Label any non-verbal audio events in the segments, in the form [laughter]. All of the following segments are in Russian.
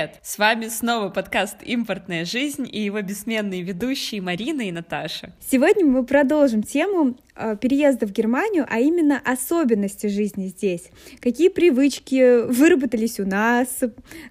Привет! С вами снова подкаст «Импортная жизнь» и его бессменные ведущие Марина и Наташа. Сегодня мы продолжим тему э, переезда в Германию, а именно особенности жизни здесь. Какие привычки выработались у нас,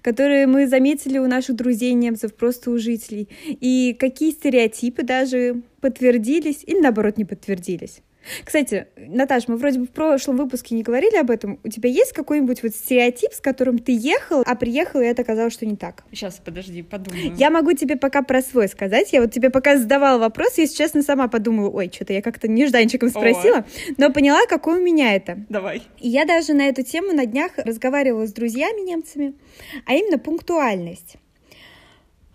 которые мы заметили у наших друзей немцев, просто у жителей, и какие стереотипы даже подтвердились или наоборот не подтвердились. Кстати, Наташ, мы вроде бы в прошлом выпуске не говорили об этом. У тебя есть какой-нибудь вот стереотип, с которым ты ехал, а приехал, и это оказалось, что не так? Сейчас, подожди, подумаю. Я могу тебе пока про свой сказать. Я вот тебе пока задавала вопрос, если честно, сама подумала, ой, что-то я как-то нежданчиком спросила, О. но поняла, какой у меня это. Давай. И я даже на эту тему на днях разговаривала с друзьями немцами, а именно пунктуальность.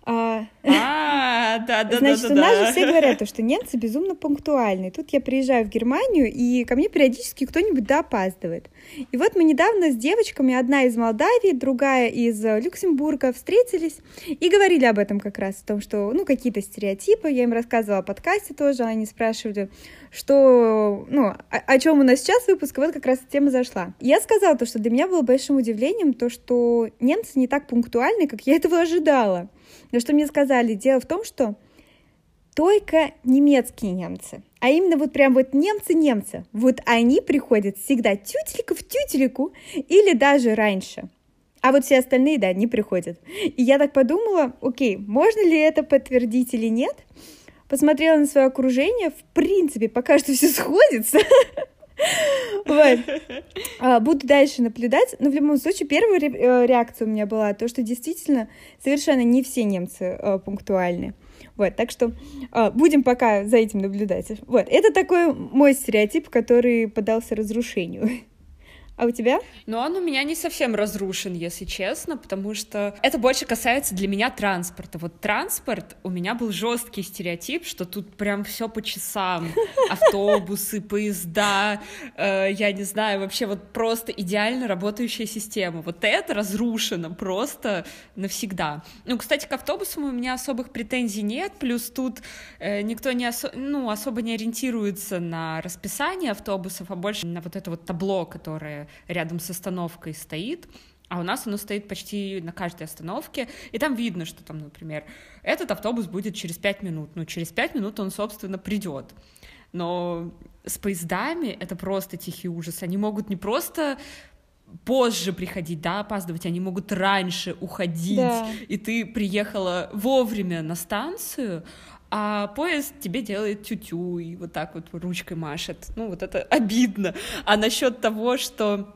А, а да, да, Значит, да, у нас да. же все говорят, что немцы безумно пунктуальны. Тут я приезжаю в Германию, и ко мне периодически кто-нибудь да опаздывает. И вот мы недавно с девочками, одна из Молдавии, другая из Люксембурга, встретились и говорили об этом как раз, о том, что, ну, какие-то стереотипы, я им рассказывала о подкасте тоже, они спрашивали, что, ну, о, о чем у нас сейчас выпуск, и вот как раз тема зашла. Я сказала то, что для меня было большим удивлением то, что немцы не так пунктуальны, как я этого ожидала. Но что мне сказали? Дело в том, что только немецкие немцы, а именно вот прям вот немцы-немцы, вот они приходят всегда тютелька в тютельку или даже раньше. А вот все остальные, да, не приходят. И я так подумала, окей, можно ли это подтвердить или нет? Посмотрела на свое окружение, в принципе, пока что все сходится. [laughs] Вот. [laughs] А, буду дальше наблюдать. Но в любом случае, первая э, реакция у меня была то, что действительно совершенно не все немцы э, пунктуальны. Вот, так что э, будем пока за этим наблюдать. Вот, это такой мой стереотип, который подался разрушению. [laughs] А у тебя? Ну, он у меня не совсем разрушен, если честно, потому что это больше касается для меня транспорта. Вот транспорт, у меня был жесткий стереотип, что тут прям все по часам. [laughs] Автобусы, поезда, э, я не знаю, вообще вот просто идеально работающая система. Вот это разрушено просто навсегда. Ну, кстати, к автобусам у меня особых претензий нет, плюс тут э, никто не осо ну, особо не ориентируется на расписание автобусов, а больше на вот это вот табло, которое рядом с остановкой стоит, а у нас оно стоит почти на каждой остановке, и там видно, что там, например, этот автобус будет через пять минут, ну, через пять минут он, собственно, придет. Но с поездами это просто тихий ужас. Они могут не просто позже приходить, да, опаздывать, они могут раньше уходить, да. и ты приехала вовремя на станцию, а поезд тебе делает тю-тю и вот так вот ручкой машет. Ну, вот это обидно. А насчет того, что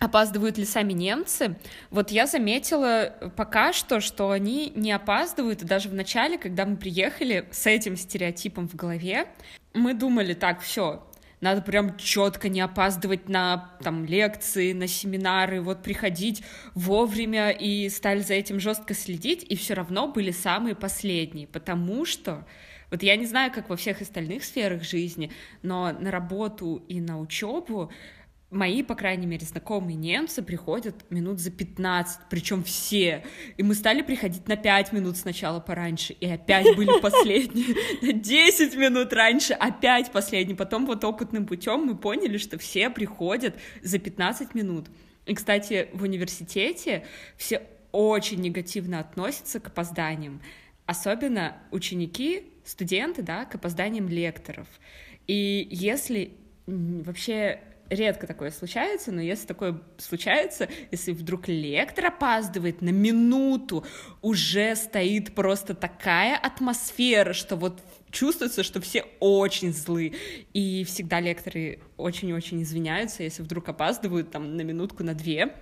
опаздывают ли сами немцы, вот я заметила пока что, что они не опаздывают, и даже в начале, когда мы приехали с этим стереотипом в голове, мы думали, так, все, надо прям четко не опаздывать на там лекции, на семинары, вот приходить вовремя и стали за этим жестко следить, и все равно были самые последние, потому что вот я не знаю, как во всех остальных сферах жизни, но на работу и на учебу мои, по крайней мере, знакомые немцы приходят минут за 15, причем все. И мы стали приходить на 5 минут сначала пораньше, и опять были [laughs] последние. На 10 минут раньше опять последние. Потом вот опытным путем мы поняли, что все приходят за 15 минут. И, кстати, в университете все очень негативно относятся к опозданиям. Особенно ученики, студенты, да, к опозданиям лекторов. И если вообще редко такое случается, но если такое случается, если вдруг лектор опаздывает на минуту, уже стоит просто такая атмосфера, что вот чувствуется, что все очень злы, и всегда лекторы очень-очень извиняются, если вдруг опаздывают там на минутку, на две,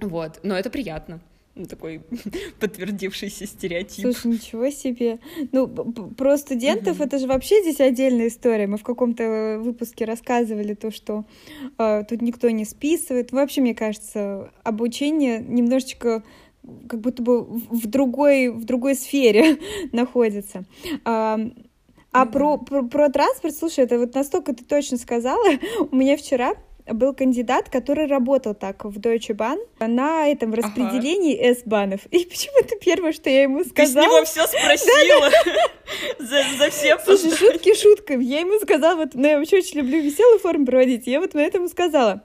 вот, но это приятно такой [laughs] подтвердившийся стереотип. Слушай, ничего себе. Ну, про студентов угу. это же вообще здесь отдельная история. Мы в каком-то выпуске рассказывали то, что э, тут никто не списывает. Вообще, мне кажется, обучение немножечко как будто бы в другой, в другой сфере [laughs] находится. А, а mm-hmm. про, про, про транспорт, слушай, это вот настолько ты точно сказала. [laughs] У меня вчера был кандидат, который работал так в Deutsche Bahn на этом распределении ага. S-банов. И почему-то первое, что я ему сказала... Ты с него все спросила [laughs] за, за все Слушай, шутки шутками. Я ему сказала, вот, ну, я вообще очень люблю веселую форму проводить. Я вот на этому сказала.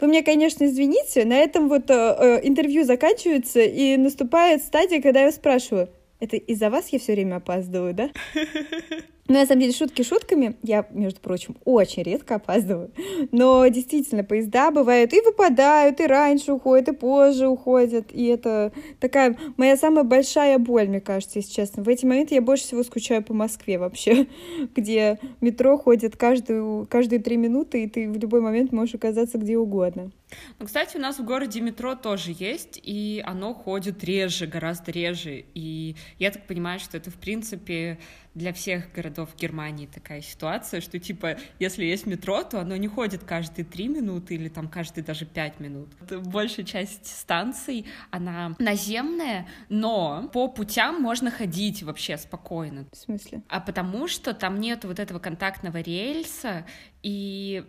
Вы мне, конечно, извините, на этом вот э, э, интервью заканчивается, и наступает стадия, когда я спрашиваю, это из-за вас я все время опаздываю, да? [laughs] Ну, на самом деле, шутки шутками. Я, между прочим, очень редко опаздываю. Но действительно, поезда бывают и выпадают, и раньше уходят, и позже уходят. И это такая моя самая большая боль, мне кажется, если честно. В эти моменты я больше всего скучаю по Москве вообще, [laughs] где метро ходит каждую, каждые три минуты, и ты в любой момент можешь оказаться где угодно. Ну, кстати, у нас в городе метро тоже есть, и оно ходит реже, гораздо реже. И я так понимаю, что это, в принципе, для всех городов Германии такая ситуация, что, типа, если есть метро, то оно не ходит каждые три минуты или там каждые даже пять минут. Большая часть станций, она наземная, но по путям можно ходить вообще спокойно. В смысле? А потому что там нет вот этого контактного рельса, и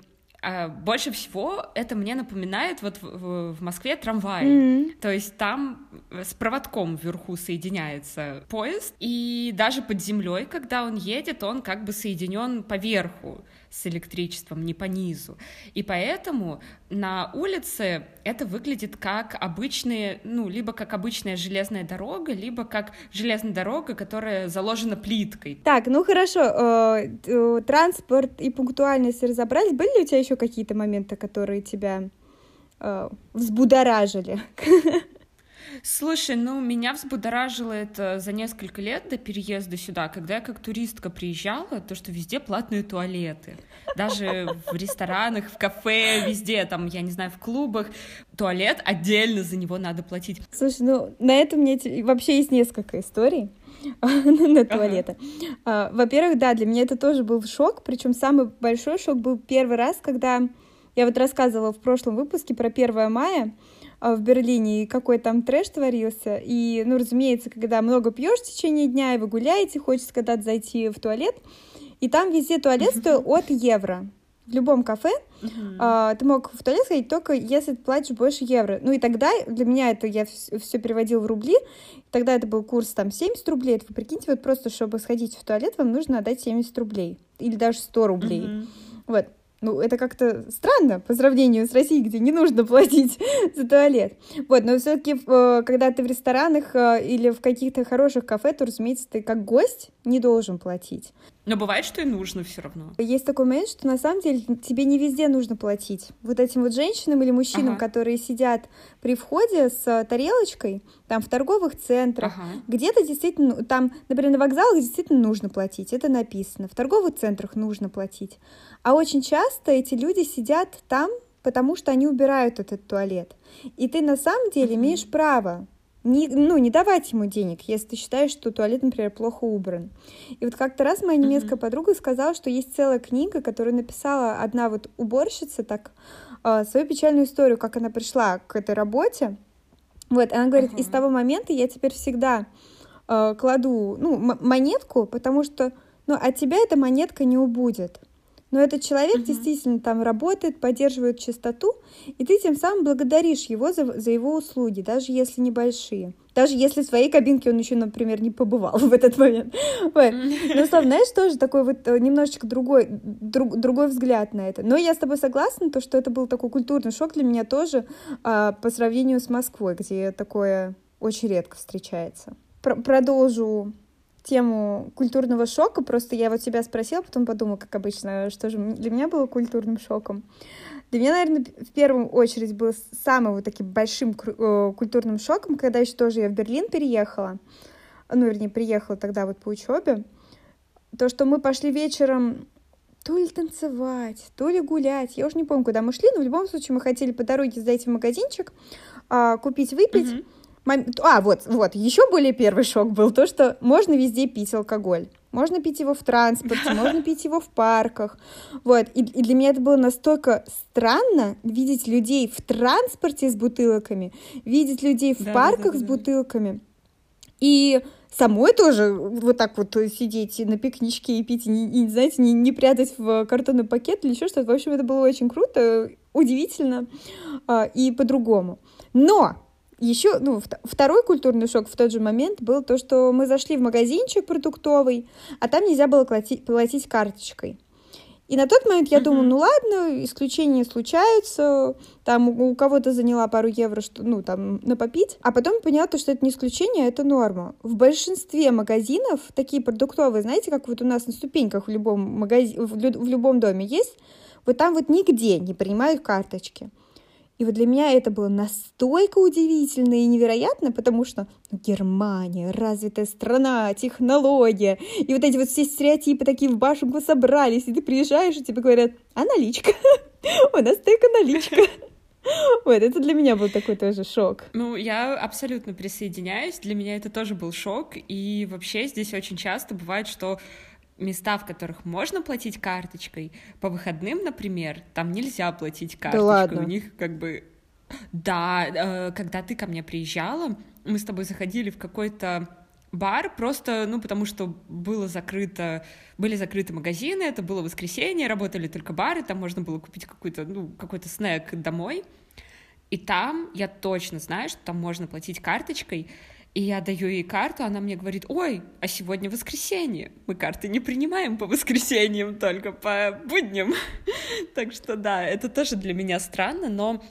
больше всего это мне напоминает вот в, в Москве трамвай. Mm-hmm. То есть там с проводком вверху соединяется поезд, и даже под землей, когда он едет, он как бы соединен поверху с электричеством, не по низу. И поэтому на улице это выглядит как обычные, ну, либо как обычная железная дорога, либо как железная дорога, которая заложена плиткой. Так, ну хорошо, э, э, транспорт и пунктуальность разобрались. Были ли у тебя еще какие-то моменты, которые тебя э, взбудоражили? [laughs] Слушай, ну, меня взбудоражило это за несколько лет до переезда сюда, когда я как туристка приезжала, то, что везде платные туалеты. Даже в ресторанах, в кафе, везде, там, я не знаю, в клубах, туалет отдельно за него надо платить. Слушай, ну, на этом мне вообще есть несколько историй [laughs] на туалеты. Ага. Во-первых, да, для меня это тоже был шок, причем самый большой шок был первый раз, когда я вот рассказывала в прошлом выпуске про 1 мая, а, в Берлине, и какой там трэш творился. И, ну, разумеется, когда много пьешь в течение дня, и вы гуляете, хочется когда-то зайти в туалет, и там везде туалет стоил от евро. В любом кафе uh-huh. ты мог в туалет сходить только если ты платишь больше евро. Ну и тогда для меня это я все переводил в рубли. Тогда это был курс там 70 рублей. Это вы прикиньте, вот просто чтобы сходить в туалет, вам нужно отдать 70 рублей. Или даже 100 рублей. Uh-huh. Вот. Ну, это как-то странно по сравнению с Россией, где не нужно платить [laughs] за туалет. Вот, но все-таки, э, когда ты в ресторанах э, или в каких-то хороших кафе, то, разумеется, ты как гость не должен платить. Но бывает, что и нужно все равно. Есть такой момент, что на самом деле тебе не везде нужно платить. Вот этим вот женщинам или мужчинам, ага. которые сидят при входе с тарелочкой, там в торговых центрах, ага. где-то действительно, там, например, на вокзалах действительно нужно платить, это написано. В торговых центрах нужно платить. А очень часто эти люди сидят там, потому что они убирают этот туалет. И ты на самом деле имеешь право не, ну, не давать ему денег, если ты считаешь, что туалет, например, плохо убран. И вот как-то раз моя немецкая mm-hmm. подруга сказала, что есть целая книга, которую написала одна вот уборщица, так, э, свою печальную историю, как она пришла к этой работе. Вот, она говорит, uh-huh. и с того момента я теперь всегда э, кладу, ну, монетку, потому что, ну, от тебя эта монетка не убудет. Но этот человек uh-huh. действительно там работает, поддерживает чистоту, и ты тем самым благодаришь его за, за его услуги, даже если небольшие. Даже если в своей кабинке он еще, например, не побывал [laughs] в этот момент. Но, Слав, знаешь, тоже такой вот э, немножечко другой, друг, другой взгляд на это. Но я с тобой согласна, то, что это был такой культурный шок для меня тоже а, по сравнению с Москвой, где такое очень редко встречается. Про продолжу тему культурного шока. Просто я вот себя спросила, потом подумала, как обычно, что же для меня было культурным шоком. Для меня, наверное, в первую очередь был самым вот таким большим культурным шоком, когда еще тоже я в Берлин переехала, ну, вернее, приехала тогда вот по учебе, то, что мы пошли вечером то ли танцевать, то ли гулять, я уже не помню, куда мы шли, но в любом случае мы хотели по дороге зайти в магазинчик, а, купить, выпить, mm-hmm а, вот, вот, еще более первый шок был то, что можно везде пить алкоголь. Можно пить его в транспорте, [laughs] можно пить его в парках. Вот. И, и для меня это было настолько странно видеть людей в транспорте с бутылками, видеть людей в да, парках да, да, с бутылками. И самой тоже вот так вот сидеть на пикничке и пить, и, и знаете, не, не прятать в картонный пакет или еще что-то. В общем, это было очень круто, удивительно а, и по-другому. Но еще, ну, второй культурный шок в тот же момент был то, что мы зашли в магазинчик продуктовый, а там нельзя было платить, платить карточкой. И на тот момент я uh-huh. думаю, ну ладно, исключения случаются, там у кого-то заняла пару евро, что, ну, там, на попить, а потом поняла, то, что это не исключение, а это норма. В большинстве магазинов, такие продуктовые, знаете, как вот у нас на ступеньках в любом магазине, в, в любом доме есть, вот там вот нигде не принимают карточки. И вот для меня это было настолько удивительно и невероятно, потому что ну, Германия, развитая страна, технология, и вот эти вот все стереотипы такие в башенку собрались, и ты приезжаешь, и тебе говорят, а наличка? [laughs] У нас только наличка. [laughs] Вот, это для меня был такой тоже шок. Ну, я абсолютно присоединяюсь. Для меня это тоже был шок. И вообще здесь очень часто бывает, что места, в которых можно платить карточкой, по выходным, например, там нельзя платить карточкой. Да ладно? У них как бы... Да, э, когда ты ко мне приезжала, мы с тобой заходили в какой-то бар, просто, ну, потому что было закрыто, были закрыты магазины, это было воскресенье, работали только бары, там можно было купить какой-то, ну, какой-то снэк домой, и там я точно знаю, что там можно платить карточкой, и я даю ей карту, она мне говорит, ой, а сегодня воскресенье, мы карты не принимаем по воскресеньям, только по будням. [laughs] так что да, это тоже для меня странно, но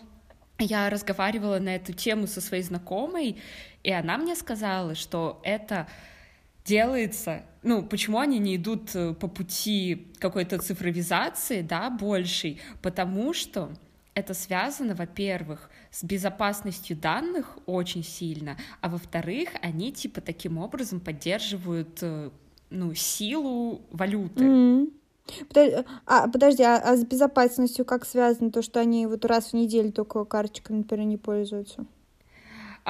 я разговаривала на эту тему со своей знакомой, и она мне сказала, что это делается, ну, почему они не идут э, по пути какой-то цифровизации, да, большей, потому что это связано, во-первых, с безопасностью данных очень сильно, а во-вторых, они типа таким образом поддерживают э, ну, силу валюты. Mm-hmm. Подожди, а, подожди, а, а с безопасностью как связано то, что они вот раз в неделю только карточками, например, не пользуются?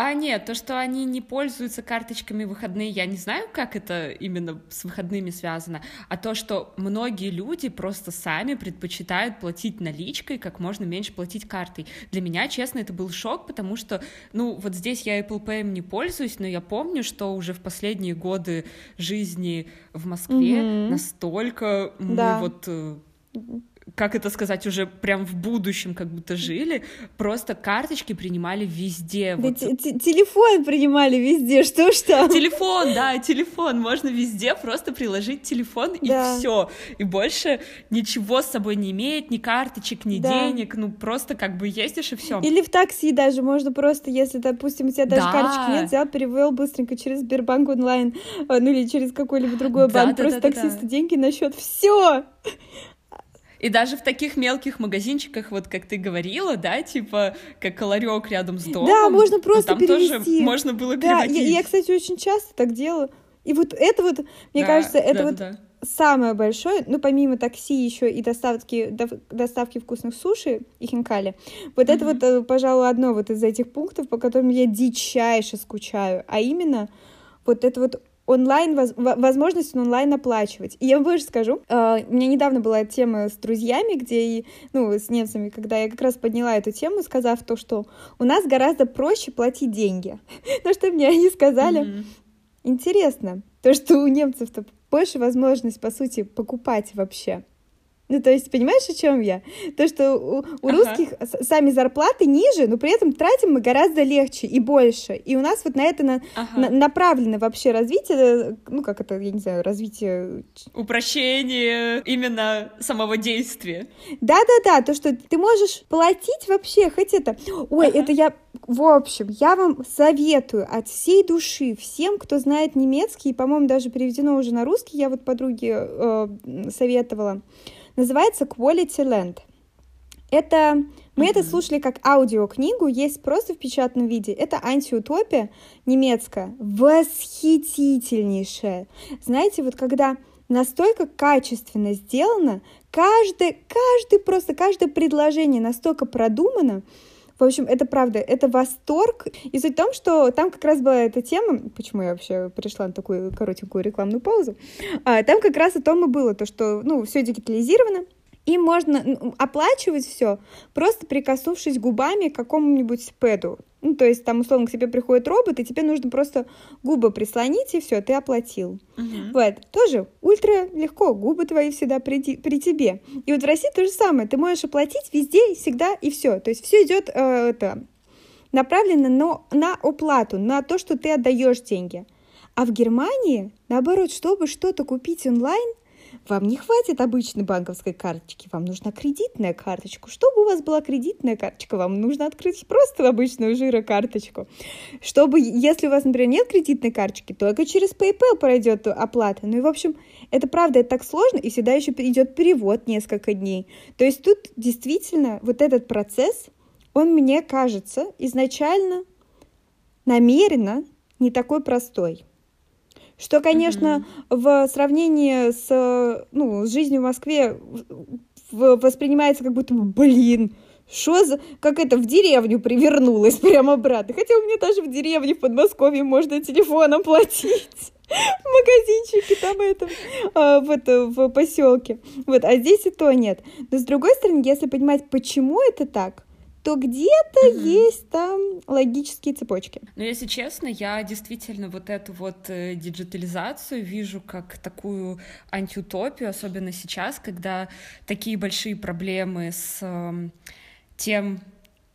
А нет, то, что они не пользуются карточками выходные, я не знаю, как это именно с выходными связано, а то, что многие люди просто сами предпочитают платить наличкой, как можно меньше платить картой. Для меня, честно, это был шок, потому что, ну, вот здесь я Apple Pay не пользуюсь, но я помню, что уже в последние годы жизни в Москве mm-hmm. настолько да. мы вот э, как это сказать, уже прям в будущем как будто жили, просто карточки принимали везде. Да вот. телефон принимали везде, [laughs] что ж там? Телефон, да, телефон, можно везде просто приложить телефон и да. все, и больше ничего с собой не имеет, ни карточек, ни да. денег, ну просто как бы ездишь и все. Или в такси даже можно просто, если, допустим, у тебя даже да. карточки нет, взял, перевел быстренько через Сбербанк онлайн, а, ну или через какой-либо другой банк, да, просто да, таксисту да. деньги на счет, все. И даже в таких мелких магазинчиках, вот как ты говорила, да, типа как ларек рядом с домом. Да, можно просто там перевести. тоже можно было да, переводить. Я, я, кстати, очень часто так делаю. И вот это вот, мне да, кажется, это да, вот да. самое большое, ну, помимо такси еще и доставки, доставки вкусных суши и хинкали, вот mm-hmm. это вот, э, пожалуй, одно вот из этих пунктов, по которым я дичайше скучаю, а именно вот это вот онлайн, возможность онлайн оплачивать. И я вам больше скажу, uh, у меня недавно была тема с друзьями, где, и, ну, с немцами, когда я как раз подняла эту тему, сказав то, что у нас гораздо проще платить деньги. [laughs] На что мне они сказали, mm-hmm. интересно, то, что у немцев-то больше возможность, по сути, покупать вообще. Ну, то есть, понимаешь, о чем я? То, что у, у ага. русских сами зарплаты ниже, но при этом тратим мы гораздо легче и больше. И у нас вот на это на, ага. на, направлено вообще развитие, ну, как это, я не знаю, развитие... Упрощение именно самого действия. Да-да-да, то, что ты можешь платить вообще, хоть это... Ой, ага. это я... В общем, я вам советую от всей души всем, кто знает немецкий, и, по-моему, даже переведено уже на русский, я вот подруге э, советовала, Называется Quality Land. Это мы mm-hmm. это слушали как аудиокнигу, есть просто в печатном виде. Это антиутопия немецкая, восхитительнейшая. Знаете, вот когда настолько качественно сделано, каждое, каждый просто каждое предложение настолько продумано, в общем, это правда, это восторг. И суть в том, что там как раз была эта тема, почему я вообще пришла на такую коротенькую рекламную паузу, а, там как раз о том и было, то, что, ну, все дигитализировано, и можно оплачивать все, просто прикоснувшись губами к какому-нибудь пэду. Ну, то есть там, условно, к тебе приходит робот, и тебе нужно просто губы прислонить, и все, ты оплатил. Uh-huh. Вот. Тоже ультра легко, губы твои всегда при, при тебе. И вот в России то же самое. Ты можешь оплатить везде, всегда, и все. То есть все идет э, это, направлено на, на оплату, на то, что ты отдаешь деньги. А в Германии, наоборот, чтобы что-то купить онлайн, вам не хватит обычной банковской карточки, вам нужна кредитная карточка. Чтобы у вас была кредитная карточка, вам нужно открыть просто обычную жирокарточку. Чтобы, если у вас, например, нет кредитной карточки, только через PayPal пройдет оплата. Ну и, в общем, это правда, это так сложно, и всегда еще идет перевод несколько дней. То есть тут действительно вот этот процесс, он, мне кажется, изначально намеренно не такой простой. Что, конечно, mm-hmm. в сравнении с, ну, с жизнью в Москве воспринимается как будто, блин, что за... Как это в деревню привернулась прямо обратно. Хотя у меня даже в деревне в Подмосковье можно телефоном платить. [laughs] В магазинчике там это, а, в, это, в поселке. Вот, а здесь и то нет. Но с другой стороны, если понимать, почему это так, то где-то mm-hmm. есть там логические цепочки. Но если честно, я действительно вот эту вот э, диджитализацию вижу как такую антиутопию, особенно сейчас, когда такие большие проблемы с э, тем,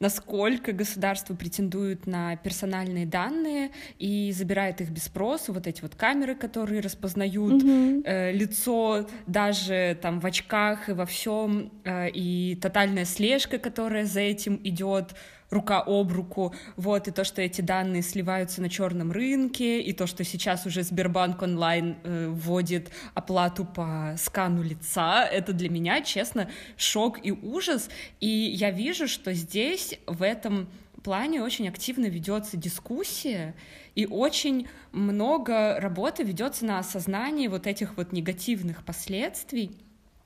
насколько государство претендует на персональные данные и забирает их без спроса, вот эти вот камеры, которые распознают mm-hmm. э, лицо даже там в очках и во всем, э, и тотальная слежка, которая за этим идет, рука об руку, вот, и то, что эти данные сливаются на черном рынке, и то, что сейчас уже Сбербанк онлайн э, вводит оплату по скану лица, это для меня, честно, шок и ужас, и я вижу, что здесь в этом плане очень активно ведется дискуссия, и очень много работы ведется на осознании вот этих вот негативных последствий,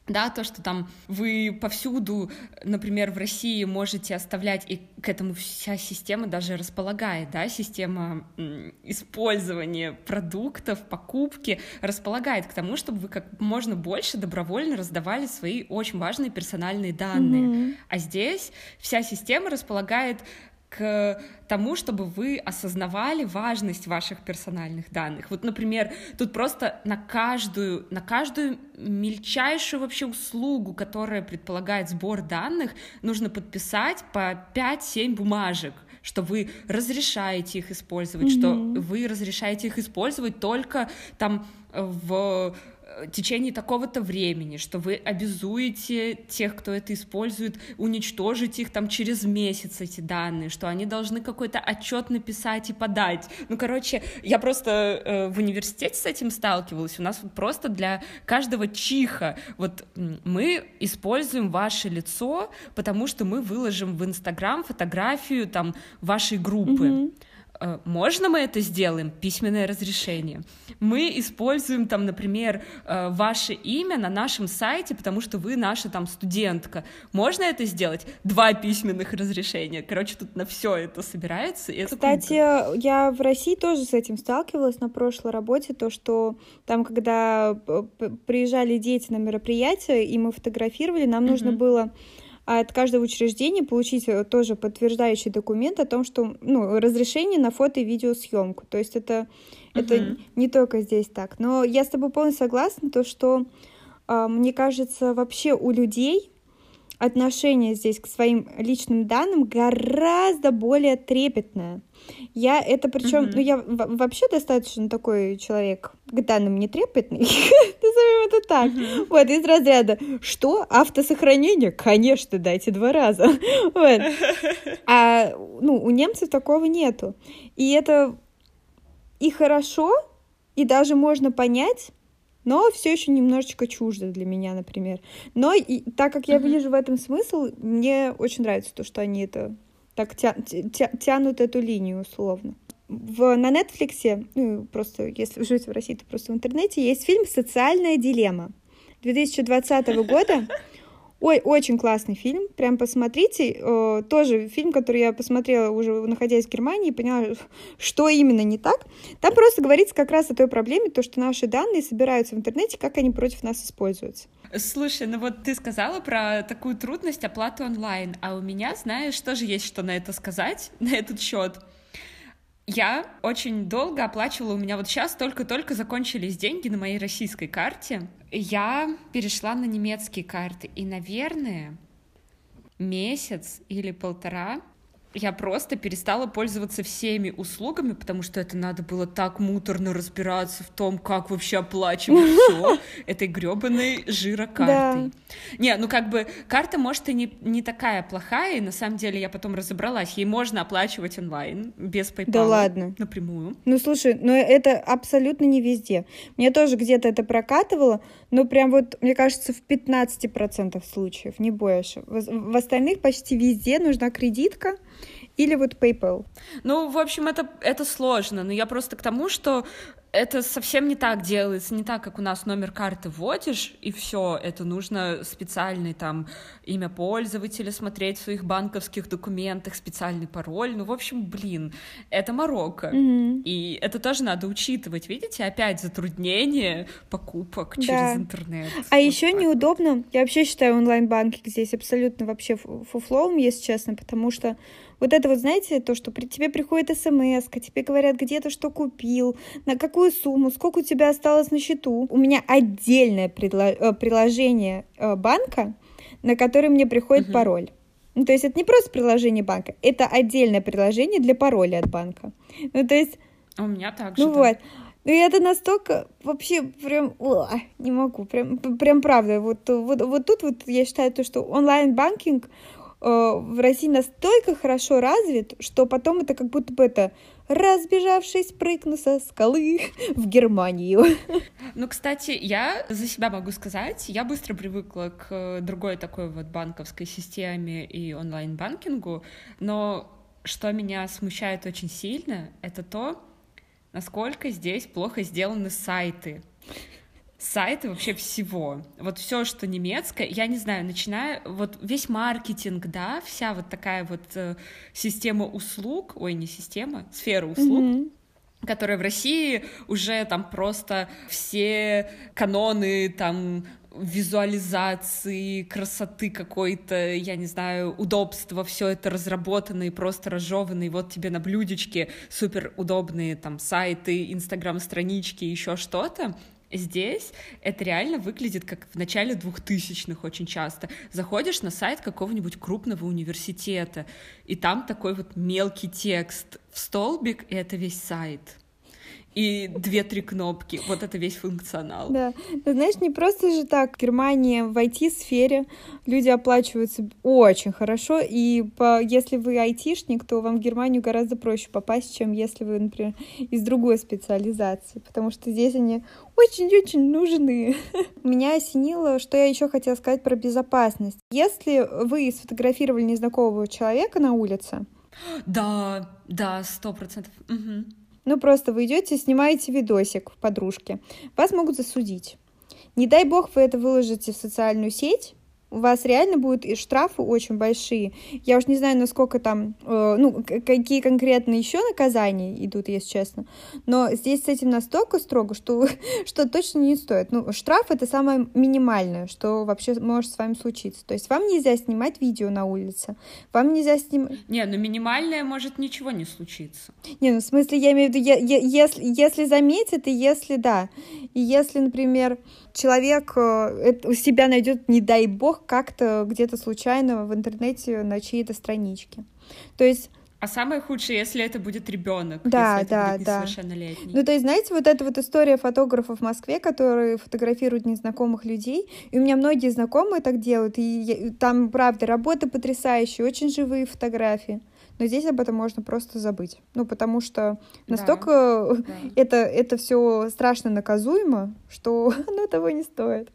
да, то, что там вы повсюду, например, в России можете оставлять, и к этому вся система даже располагает, да, система использования продуктов, покупки располагает к тому, чтобы вы как можно больше добровольно раздавали свои очень важные персональные данные. Mm-hmm. А здесь вся система располагает к тому, чтобы вы осознавали важность ваших персональных данных. Вот, например, тут просто на каждую, на каждую мельчайшую вообще услугу, которая предполагает сбор данных, нужно подписать по 5-7 бумажек что вы разрешаете их использовать, mm-hmm. что вы разрешаете их использовать только там в течение такого-то времени, что вы обязуете тех, кто это использует, уничтожить их там через месяц эти данные, что они должны какой-то отчет написать и подать. Ну, короче, я просто э, в университете с этим сталкивалась. У нас просто для каждого чиха вот мы используем ваше лицо, потому что мы выложим в Инстаграм фотографию там вашей группы. Mm-hmm. Э, можно мы это сделаем? Письменное разрешение. Мы используем там, например, э, ваше имя на нашем сайте, потому что вы наша там студентка. Можно это сделать? Два письменных разрешения. Короче, тут на все это собирается. И это Кстати, круто. я в России тоже с этим сталкивалась на прошлой работе, то, что там, когда э, приезжали дети на мероприятие, и мы фотографировали, нам mm-hmm. нужно было а от каждого учреждения получить э, тоже подтверждающий документ о том, что ну, разрешение на фото и видеосъемку. То есть это, uh-huh. это не только здесь так. Но я с тобой полностью согласна, то что э, мне кажется, вообще у людей отношение здесь к своим личным данным гораздо более трепетное. Я это причем, mm-hmm. ну я вообще достаточно такой человек к данным не трепетный, [laughs] назовем это так. Mm-hmm. Вот из разряда, что автосохранение, конечно, дайте два раза. [laughs] вот. А ну у немцев такого нету, и это и хорошо, и даже можно понять, но все еще немножечко чуждо для меня, например. Но и, так как я uh-huh. вижу в этом смысл, мне очень нравится то, что они это так тя тя тянут эту линию условно. В, на Netflix, ну, просто если вы живете в России, то просто в интернете, есть фильм «Социальная дилемма» 2020 [laughs] года. Ой, очень классный фильм, прям посмотрите. Э, тоже фильм, который я посмотрела уже находясь в Германии, поняла, что именно не так. Там просто говорится как раз о той проблеме, то, что наши данные собираются в интернете, как они против нас используются. Слушай, ну вот ты сказала про такую трудность оплаты онлайн, а у меня, знаешь, тоже есть что на это сказать, [laughs] на этот счет. Я очень долго оплачивала, у меня вот сейчас только-только закончились деньги на моей российской карте. Я перешла на немецкие карты, и, наверное, месяц или полтора я просто перестала пользоваться всеми услугами, потому что это надо было так муторно разбираться в том, как вообще оплачивать [laughs] все этой гребаной жирокартой. Да. Не, ну как бы карта, может, и не, не такая плохая, и на самом деле я потом разобралась, ей можно оплачивать онлайн, без PayPal. Да ладно. Напрямую. Ну слушай, но это абсолютно не везде. Мне тоже где-то это прокатывало, но прям вот, мне кажется, в 15% случаев, не больше. В остальных почти везде нужна кредитка, или вот PayPal? Ну, в общем, это, это сложно, но я просто к тому, что это совсем не так делается, не так, как у нас номер карты вводишь, и все, это нужно специальный там имя пользователя смотреть в своих банковских документах, специальный пароль, ну, в общем, блин, это Марокко, mm-hmm. и это тоже надо учитывать, видите, опять затруднение покупок да. через интернет. А вот еще так. неудобно, я вообще считаю онлайн-банкинг здесь абсолютно вообще фуфлоум, если честно, потому что вот это вот, знаете, то, что при тебе приходит смс, тебе говорят, где ты что купил, на какую сумму, сколько у тебя осталось на счету. У меня отдельное э, приложение э, банка, на которое мне приходит угу. пароль. Ну, то есть это не просто приложение банка, это отдельное приложение для пароля от банка. Ну, то есть... А у меня так же. Ну да. вот. Ну, и это настолько вообще прям, о, не могу, прям, прям правда. Вот, вот, вот тут вот я считаю то, что онлайн-банкинг, в России настолько хорошо развит, что потом это как будто бы это разбежавшись, прыгну со скалы в Германию. Ну, кстати, я за себя могу сказать, я быстро привыкла к другой такой вот банковской системе и онлайн-банкингу, но что меня смущает очень сильно, это то, насколько здесь плохо сделаны сайты сайты вообще всего. Вот все, что немецкое, я не знаю, начиная, вот весь маркетинг, да, вся вот такая вот э, система услуг, ой, не система, сфера услуг, mm-hmm которая в России уже там просто все каноны там визуализации, красоты какой-то, я не знаю, удобства, все это разработано и просто разжевано, и вот тебе на блюдечке супер удобные там сайты, инстаграм-странички, еще что-то, Здесь это реально выглядит как в начале двухтысячных очень часто. Заходишь на сайт какого-нибудь крупного университета, и там такой вот мелкий текст в столбик, и это весь сайт и две-три кнопки. Вот это весь функционал. Да. Ты знаешь, не просто же так. В Германии в IT-сфере люди оплачиваются очень хорошо, и по, если вы айтишник, то вам в Германию гораздо проще попасть, чем если вы, например, из другой специализации, потому что здесь они очень-очень нужны. [laughs] Меня осенило, что я еще хотела сказать про безопасность. Если вы сфотографировали незнакомого человека на улице, да, да, сто процентов. Угу. Ну, просто вы идете, снимаете видосик подружке. Вас могут засудить. Не дай бог вы это выложите в социальную сеть, у вас реально будут и штрафы очень большие. Я уж не знаю, насколько там, э, ну, какие конкретно еще наказания идут, если честно. Но здесь с этим настолько строго, что, [laughs] что точно не стоит. Ну, штраф это самое минимальное, что вообще может с вами случиться. То есть вам нельзя снимать видео на улице, вам нельзя снимать... Не, ну минимальное может ничего не случиться. Не, ну в смысле, я имею в виду, я, я, если, если заметят, и если да. И если, например, человек э, у себя найдет, не дай бог, как-то где-то случайно в интернете на чьей-то страничке. То есть а самое худшее, если это будет ребенок, да, если да, это будет да. несовершеннолетний. Ну, то есть, знаете, вот эта вот история фотографов в Москве, которые фотографируют незнакомых людей, и у меня многие знакомые так делают, и я, там, правда, работа потрясающая, очень живые фотографии но здесь об этом можно просто забыть. Ну, потому что настолько да, да. это, это все страшно наказуемо, что [laughs] оно того не стоит.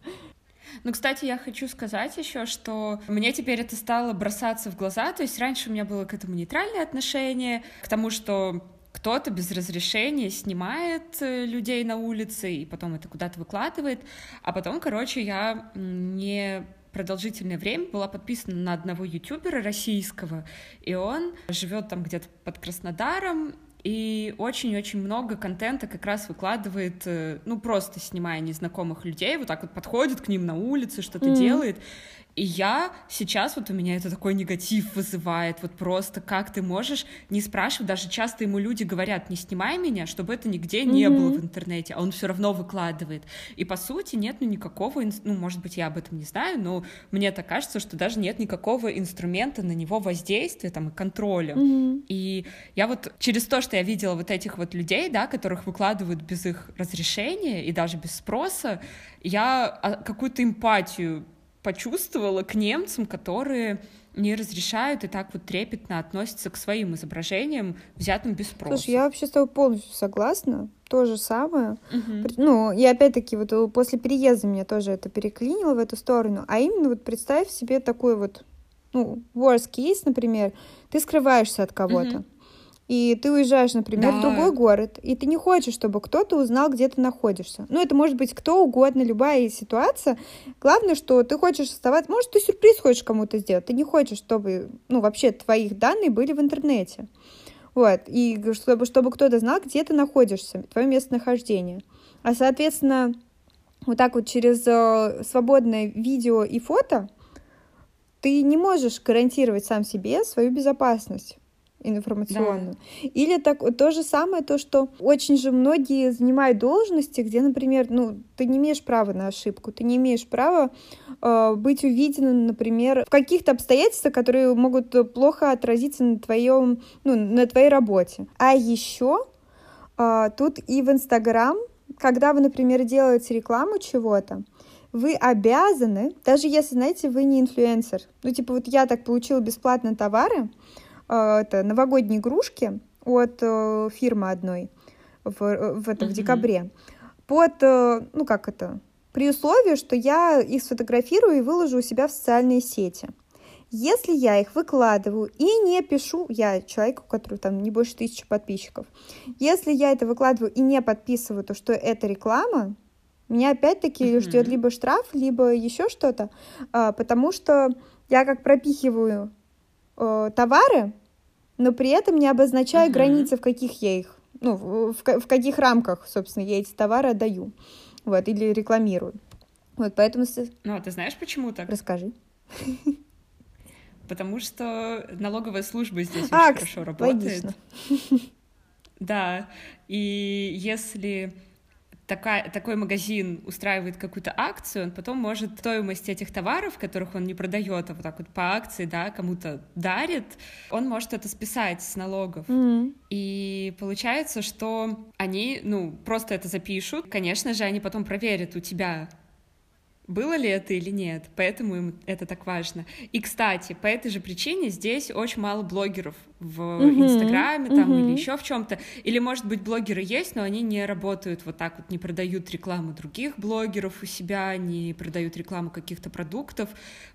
Ну, кстати, я хочу сказать еще, что мне теперь это стало бросаться в глаза. То есть раньше у меня было к этому нейтральное отношение, к тому, что кто-то без разрешения снимает э, людей на улице и потом это куда-то выкладывает. А потом, короче, я не продолжительное время была подписана на одного ютубера российского, и он живет там где-то под Краснодаром, и очень-очень много контента как раз выкладывает, э, ну, просто снимая незнакомых людей, вот так вот подходит к ним на улице, что-то mm-hmm. делает, и я сейчас, вот у меня это такой негатив вызывает, вот просто как ты можешь не спрашивать, даже часто ему люди говорят, не снимай меня, чтобы это нигде mm-hmm. не было в интернете, а он все равно выкладывает. И по сути нет ну никакого, ну может быть я об этом не знаю, но мне так кажется, что даже нет никакого инструмента на него воздействия там и контроля. Mm-hmm. И я вот через то, что я видела вот этих вот людей, да, которых выкладывают без их разрешения и даже без спроса, я а, какую-то эмпатию почувствовала к немцам, которые не разрешают и так вот трепетно относятся к своим изображениям, взятым без спроса. Слушай, я вообще с тобой полностью согласна. То же самое. Угу. Ну, и опять-таки, вот э, после переезда меня тоже это переклинило в эту сторону. А именно вот представь себе такой вот, ну, worst case, например, ты скрываешься от кого-то. Угу и ты уезжаешь, например, да. в другой город, и ты не хочешь, чтобы кто-то узнал, где ты находишься. Ну, это может быть кто угодно, любая ситуация. Главное, что ты хочешь оставаться... Может, ты сюрприз хочешь кому-то сделать. Ты не хочешь, чтобы, ну, вообще твоих данные были в интернете. Вот. И чтобы, чтобы кто-то знал, где ты находишься, твое местонахождение. А, соответственно, вот так вот через э, свободное видео и фото ты не можешь гарантировать сам себе свою безопасность информационную. Да. Или так, то же самое, то, что очень же многие занимают должности, где, например, ну, ты не имеешь права на ошибку, ты не имеешь права э, быть увиденным, например, в каких-то обстоятельствах, которые могут плохо отразиться на твоем, ну, на твоей работе. А еще э, тут и в Инстаграм, когда вы, например, делаете рекламу чего-то, вы обязаны, даже если, знаете, вы не инфлюенсер, ну, типа, вот я так получила бесплатно товары, это новогодние игрушки от э, фирмы одной в, э, в, это, в декабре под, э, ну как это, при условии, что я их сфотографирую и выложу у себя в социальные сети. Если я их выкладываю и не пишу, я человек, у которого там не больше тысячи подписчиков, если я это выкладываю и не подписываю то, что это реклама, меня опять-таки mm-hmm. ждет либо штраф, либо еще что-то, а, потому что я как пропихиваю товары, но при этом не обозначаю uh-huh. границы, в каких я их, ну, в, в каких рамках, собственно, я эти товары отдаю, вот, или рекламирую. Вот, поэтому... Ну, а ты знаешь, почему так? Расскажи. Потому что налоговая служба здесь а, очень хорошо работает. Логично. Да, и если такая, такой магазин устраивает какую-то акцию, он потом может стоимость этих товаров, которых он не продает, а вот так вот по акции, да, кому-то дарит, он может это списать с налогов. Mm-hmm. И получается, что они, ну, просто это запишут. Конечно же, они потом проверят у тебя было ли это или нет, поэтому им это так важно. И, кстати, по этой же причине здесь очень мало блогеров в Инстаграме uh-huh, там uh-huh. или еще в чем-то. Или, может быть, блогеры есть, но они не работают вот так вот, не продают рекламу других блогеров у себя, не продают рекламу каких-то продуктов,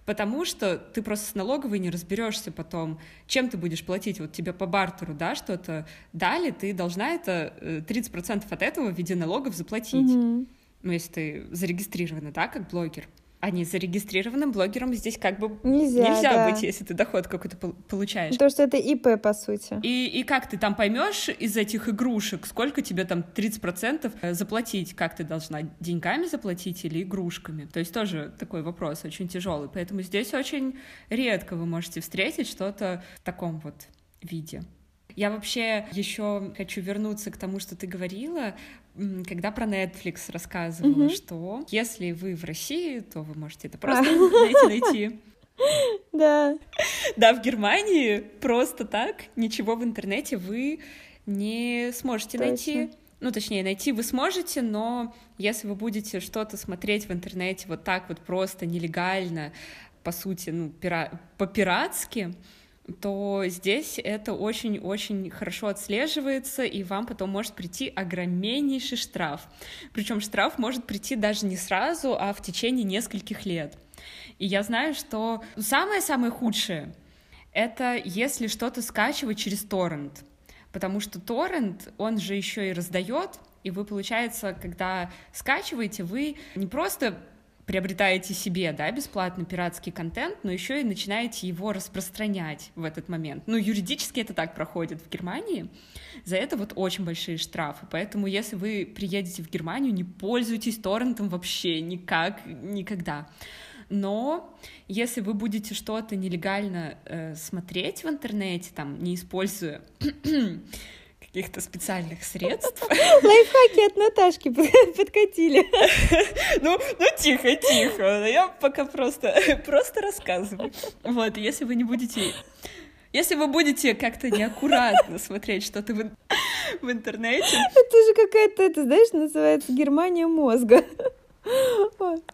потому что ты просто с налоговой не разберешься потом, чем ты будешь платить. Вот тебе по бартеру, да, что-то дали, ты должна это 30% э, от этого в виде налогов заплатить. Uh-huh ну, если ты зарегистрирована, да, как блогер, а не зарегистрированным блогером здесь как бы нельзя, нельзя да. быть, если ты доход какой-то получаешь. То, что это ИП, по сути. И, и как ты там поймешь из этих игрушек, сколько тебе там 30% э, заплатить, как ты должна деньгами заплатить или игрушками? То есть тоже такой вопрос очень тяжелый. Поэтому здесь очень редко вы можете встретить что-то в таком вот виде. Я вообще еще хочу вернуться к тому, что ты говорила, когда про Netflix рассказывала, mm-hmm. что если вы в России, то вы можете это просто найти, найти. [laughs] Да. Да, в Германии просто так ничего в интернете вы не сможете найти. Ну, точнее, найти вы сможете, но если вы будете что-то смотреть в интернете вот так вот просто нелегально, по сути, ну, пира... по-пиратски, то здесь это очень-очень хорошо отслеживается, и вам потом может прийти огромнейший штраф. Причем штраф может прийти даже не сразу, а в течение нескольких лет. И я знаю, что самое-самое худшее — это если что-то скачивать через торрент, потому что торрент, он же еще и раздает, и вы, получается, когда скачиваете, вы не просто приобретаете себе, да, бесплатно пиратский контент, но еще и начинаете его распространять в этот момент. Ну, юридически это так проходит в Германии. За это вот очень большие штрафы. Поэтому, если вы приедете в Германию, не пользуйтесь торрентом вообще никак, никогда. Но если вы будете что-то нелегально э, смотреть в интернете, там, не используя каких-то специальных средств. [laughs] Лайфхаки от Наташки [laughs] подкатили. [laughs] Ну, ну тихо, тихо. Я пока просто, просто рассказываю. Вот, если вы не будете если вы будете как-то неаккуратно смотреть что-то в, в интернете... Это же какая-то, это, знаешь, называется Германия мозга.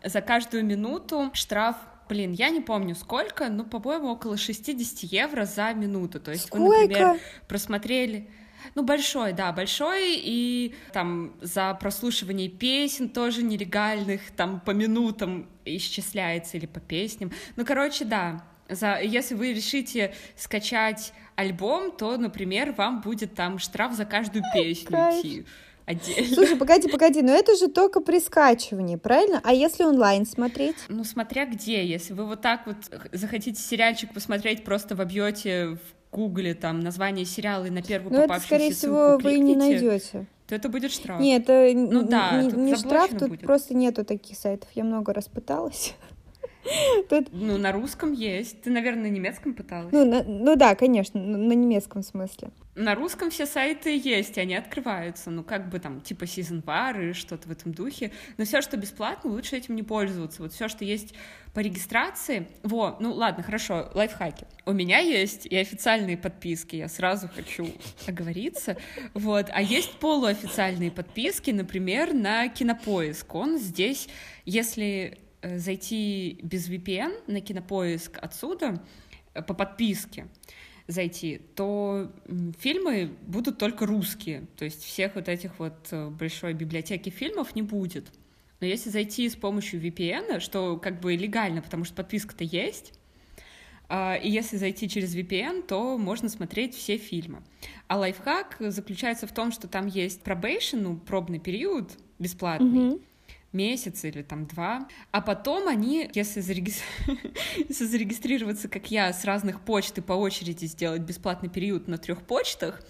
За каждую минуту штраф Блин, я не помню сколько, но, по-моему, около 60 евро за минуту. То есть Сколько? вы, например, просмотрели... Ну, большой, да, большой, и там за прослушивание песен тоже нелегальных, там по минутам исчисляется или по песням. Ну, короче, да, за, если вы решите скачать альбом, то, например, вам будет там штраф за каждую песню Кайф. идти отдельно. Слушай, погоди, погоди, но это же только при скачивании, правильно? А если онлайн смотреть? Ну, смотря где, если вы вот так вот захотите сериальчик посмотреть, просто вобьете в гугле там название сериала и на первую Ну, это, попавшуюся скорее ссылку всего, вы не найдете. то это будет штраф. Нет, это Ну да, не, не штраф, тут будет. просто нету таких сайтов. Я много раз пыталась. [laughs] Тут, Ну, на русском есть. Ты, наверное, на немецком пыталась? ну, на- ну да, конечно, на немецком смысле. На русском все сайты есть, они открываются, ну как бы там типа Season Bar и что-то в этом духе. Но все, что бесплатно, лучше этим не пользоваться. Вот все, что есть по регистрации. Во, ну ладно, хорошо, лайфхаки. У меня есть и официальные подписки, я сразу хочу [laughs] оговориться. Вот, а есть полуофициальные подписки, например, на Кинопоиск. Он здесь, если зайти без VPN на Кинопоиск отсюда э, по подписке, зайти, то фильмы будут только русские. То есть всех вот этих вот э, большой библиотеки фильмов не будет. Но если зайти с помощью VPN, что как бы легально, потому что подписка-то есть, а, и если зайти через VPN, то можно смотреть все фильмы. А лайфхак заключается в том, что там есть probation, ну, пробный период бесплатный, Мгм. Месяц или там два, а потом они, если, если [laughs] зарегистрироваться, как я, с разных почт и по очереди сделать бесплатный период на трех почтах,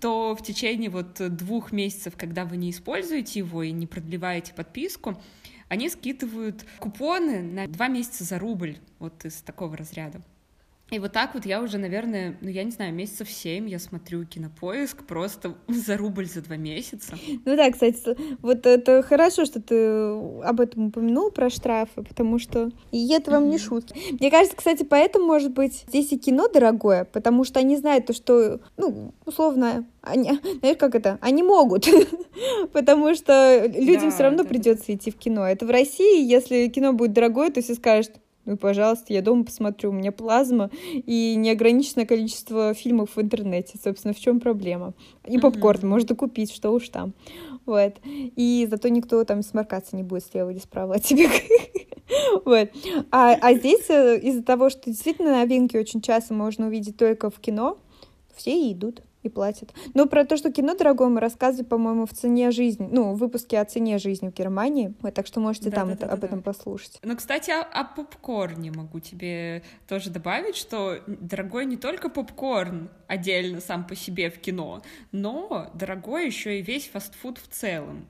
то в течение вот двух месяцев, когда вы не используете его и не продлеваете подписку, они скидывают купоны на два месяца за рубль, вот из такого разряда. И вот так вот я уже, наверное, ну я не знаю, месяцев семь я смотрю кинопоиск просто [laughs] за рубль за два месяца. Ну да, кстати, вот это хорошо, что ты об этом упомянул, про штрафы, потому что и это вам не шутки. Мне кажется, кстати, поэтому, может быть, здесь и кино дорогое, потому что они знают то, что, ну, условно, они, [laughs] знаешь, как это, они могут, [laughs] потому что людям Да, все равно да. придется идти в кино. Это в России, если кино будет дорогое, то все скажут, ну, пожалуйста, я дома посмотрю, у меня плазма и неограниченное количество фильмов в интернете. Собственно, в чем проблема? И попкорн можно купить, что уж там. Вот. И зато никто там сморкаться не будет слева или справа от тебя. [laughs] Вот. А, а здесь э, из-за того, что действительно новинки очень часто можно увидеть только в кино, все и идут и платят. Но про то, что кино дорогое, мы рассказывали, по-моему, в цене жизни, ну, в выпуске о цене жизни в Германии. Вот, так что можете там это- об Да-да-да-да-да. этом послушать. Ну, кстати, о, о попкорне могу тебе тоже добавить, что дорогой не только попкорн отдельно сам по себе в кино, но дорогой еще и весь фастфуд в целом.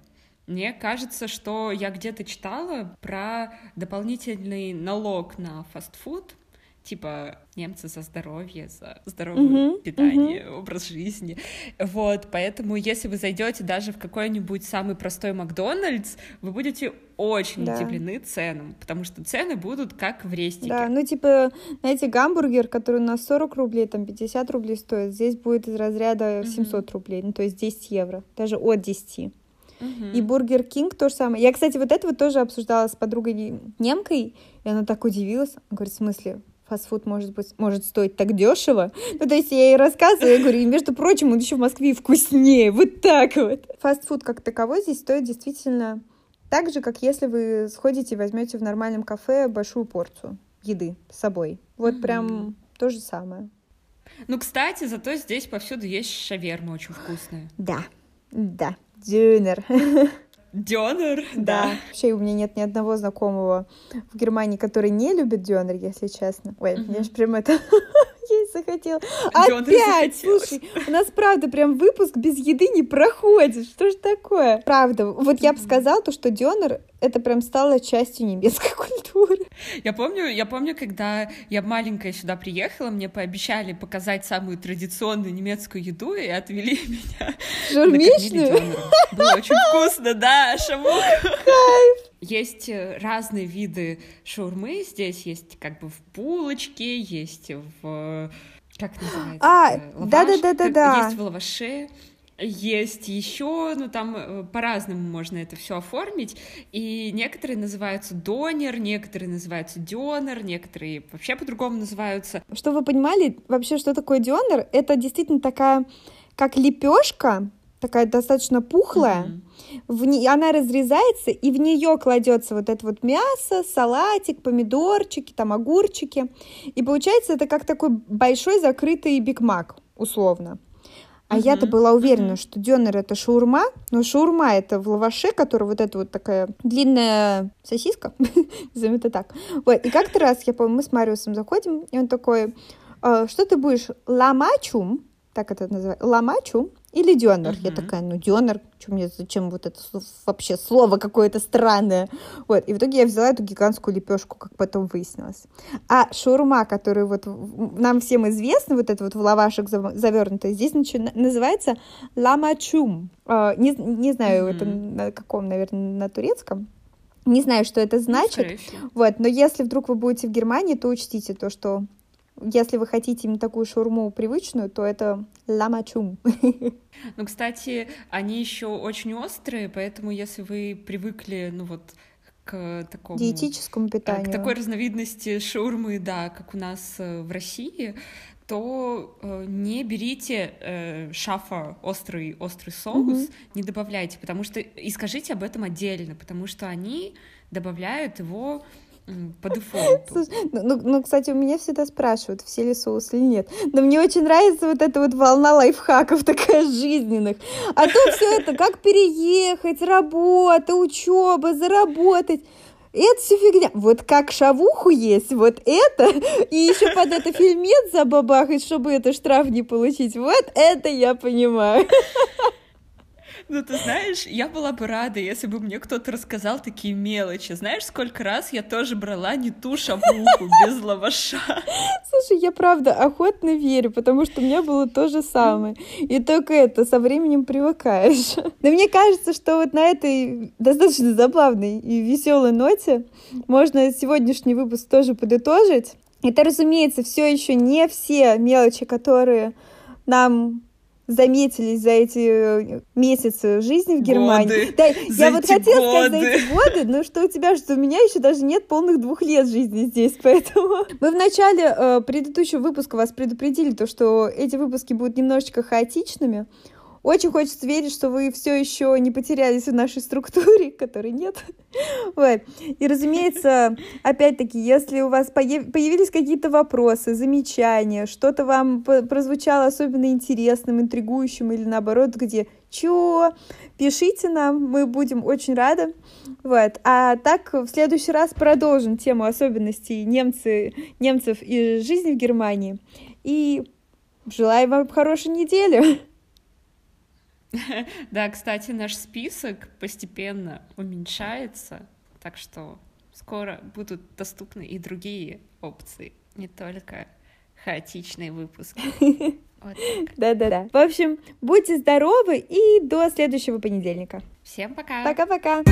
Мне кажется, что я где-то читала про дополнительный налог на фастфуд, типа немцы за здоровье, за здоровое Мгм, питание, образ жизни. Вот, поэтому если вы зайдете даже в какой-нибудь самый простой Макдональдс, вы будете очень Да. удивлены ценам, потому что цены будут как в рестике. Да, ну, типа, знаете, гамбургер, который у нас 40 рублей, там 50 рублей стоит, здесь будет из разряда. 700 рублей, ну, то есть 10 евро, даже от 10. Мгм. И Бургер Кинг то же самое. Я, кстати, вот это вот тоже обсуждала с подругой немкой, и она так удивилась. Она говорит, в смысле, фастфуд может быть может стоить так дешево? Ну, то есть я ей рассказываю, я говорю, и, между прочим, он еще в Москве вкуснее, вот так вот. Фастфуд как таковой здесь стоит действительно так же, как если вы сходите и возьмете в нормальном кафе большую порцию еды с собой. Вот Мгм. прям то же самое. Ну, кстати, зато здесь повсюду есть шаверма очень вкусная. Да, да, дюнер. [laughs] Дёнер, да. да. Вообще у меня нет ни одного знакомого в Германии, который не любит дёнер, если честно. Ой, mm-hmm. я же прям это [laughs] есть захотела. Опять, слушай, у нас правда прям выпуск без еды не проходит. Что ж такое? Правда, вот я бы сказала то, что дёнер это прям стало частью немецкой [laughs] культуры. Я помню, я помню, когда я маленькая сюда приехала, мне пообещали показать самую традиционную немецкую еду и отвели [laughs] меня. Шаурмичную? Было очень вкусно, да, шавух. Кайф! Есть э, разные виды шаурмы. Здесь есть как бы в булочке, есть в как называется? А, да, да, да, да, да. Есть в лаваше. Есть еще, ну там э, по-разному можно это все оформить, и некоторые называются донер, некоторые называются дёнер, некоторые вообще по-другому называются. Что вы понимали, вообще, что такое дёнер? Это действительно такая, как лепешка, такая достаточно пухлая, mm-hmm. в не... она разрезается, и в нее кладется вот это вот мясо, салатик, помидорчики, там огурчики, и получается это как такой большой закрытый бигмак, условно. А uh-huh, я-то была уверена, uh-huh. что дёнер это шаурма, но шаурма это в лаваше, который вот эта вот такая длинная сосиска, [laughs] назовем это так. Вот, и как-то раз, я помню, мы с Мариусом заходим, и он такой, «А, что ты будешь, ламачум, так это называется, ламачум, или дёнер. Uh-huh. Я такая, ну дёнер, что мне, зачем вот это вообще слово какое-то странное. Вот, и в итоге я взяла эту гигантскую лепешку, как потом выяснилось. А шаурма, которую вот нам всем известна, вот это вот в лавашек завернутая, здесь называется ламачум. А, не, не знаю, mm-hmm. это на каком, наверное, на турецком. Не знаю, что это значит. Вот, но если вдруг вы будете в Германии, то учтите то, что если вы хотите именно такую шаурму привычную, то это ламачум. [laughs] Ну, кстати, они еще очень острые, поэтому если вы привыкли, ну вот, к такому... Диетическому питанию. К такой разновидности шаурмы, да, как у нас э, в России, то э, не берите э, шафа острый острый соус, mm-hmm. не добавляйте, потому что и скажите об этом отдельно, потому что они добавляют его по дефолту. ну, ну, ну, кстати, у меня всегда спрашивают, все ли соус или нет. Но мне очень нравится вот эта вот волна лайфхаков [laughs] такая жизненных. А то все это, как переехать, работа, учеба, заработать. Это все фигня. Вот как шавуху есть, вот это, и еще под это фильмец забабахать, чтобы это штраф не получить. Вот это я понимаю. [laughs] Ну, ты знаешь, я была бы рада, если бы мне кто-то рассказал такие мелочи. Знаешь, сколько раз я тоже брала не ту шавуху без лаваша. Слушай, я правда охотно верю, потому что у меня было то же самое. И только это, со временем привыкаешь. Но мне кажется, что вот на этой достаточно забавной и веселой ноте можно сегодняшний выпуск тоже подытожить. Это, разумеется, все еще не все мелочи, которые нам заметились за эти э, месяцы жизни в Германии. Годы. Да, [laughs] за я вот хотела годы. сказать за эти годы, но что у тебя, что у меня еще даже нет полных двух лет жизни здесь, поэтому мы в начале э, предыдущего выпуска вас предупредили то, что эти выпуски будут немножечко хаотичными. Очень хочется верить, что вы все еще не потерялись в нашей структуре, которой нет. [laughs] Вот. И, разумеется, опять-таки, если у вас появились какие-то вопросы, замечания, что-то вам прозвучало особенно интересным, интригующим или наоборот, где чё, пишите нам, мы будем очень рады. Вот. А так в следующий раз продолжим тему особенностей немцы, немцев и жизни в Германии. И желаю вам хорошей недели. [laughs] [laughs] Да, кстати, наш список постепенно уменьшается, так что скоро будут доступны и другие опции, не только хаотичные выпуски. [laughs] Да-да-да. В общем, будьте здоровы и до следующего понедельника. Всем пока. Пока-пока.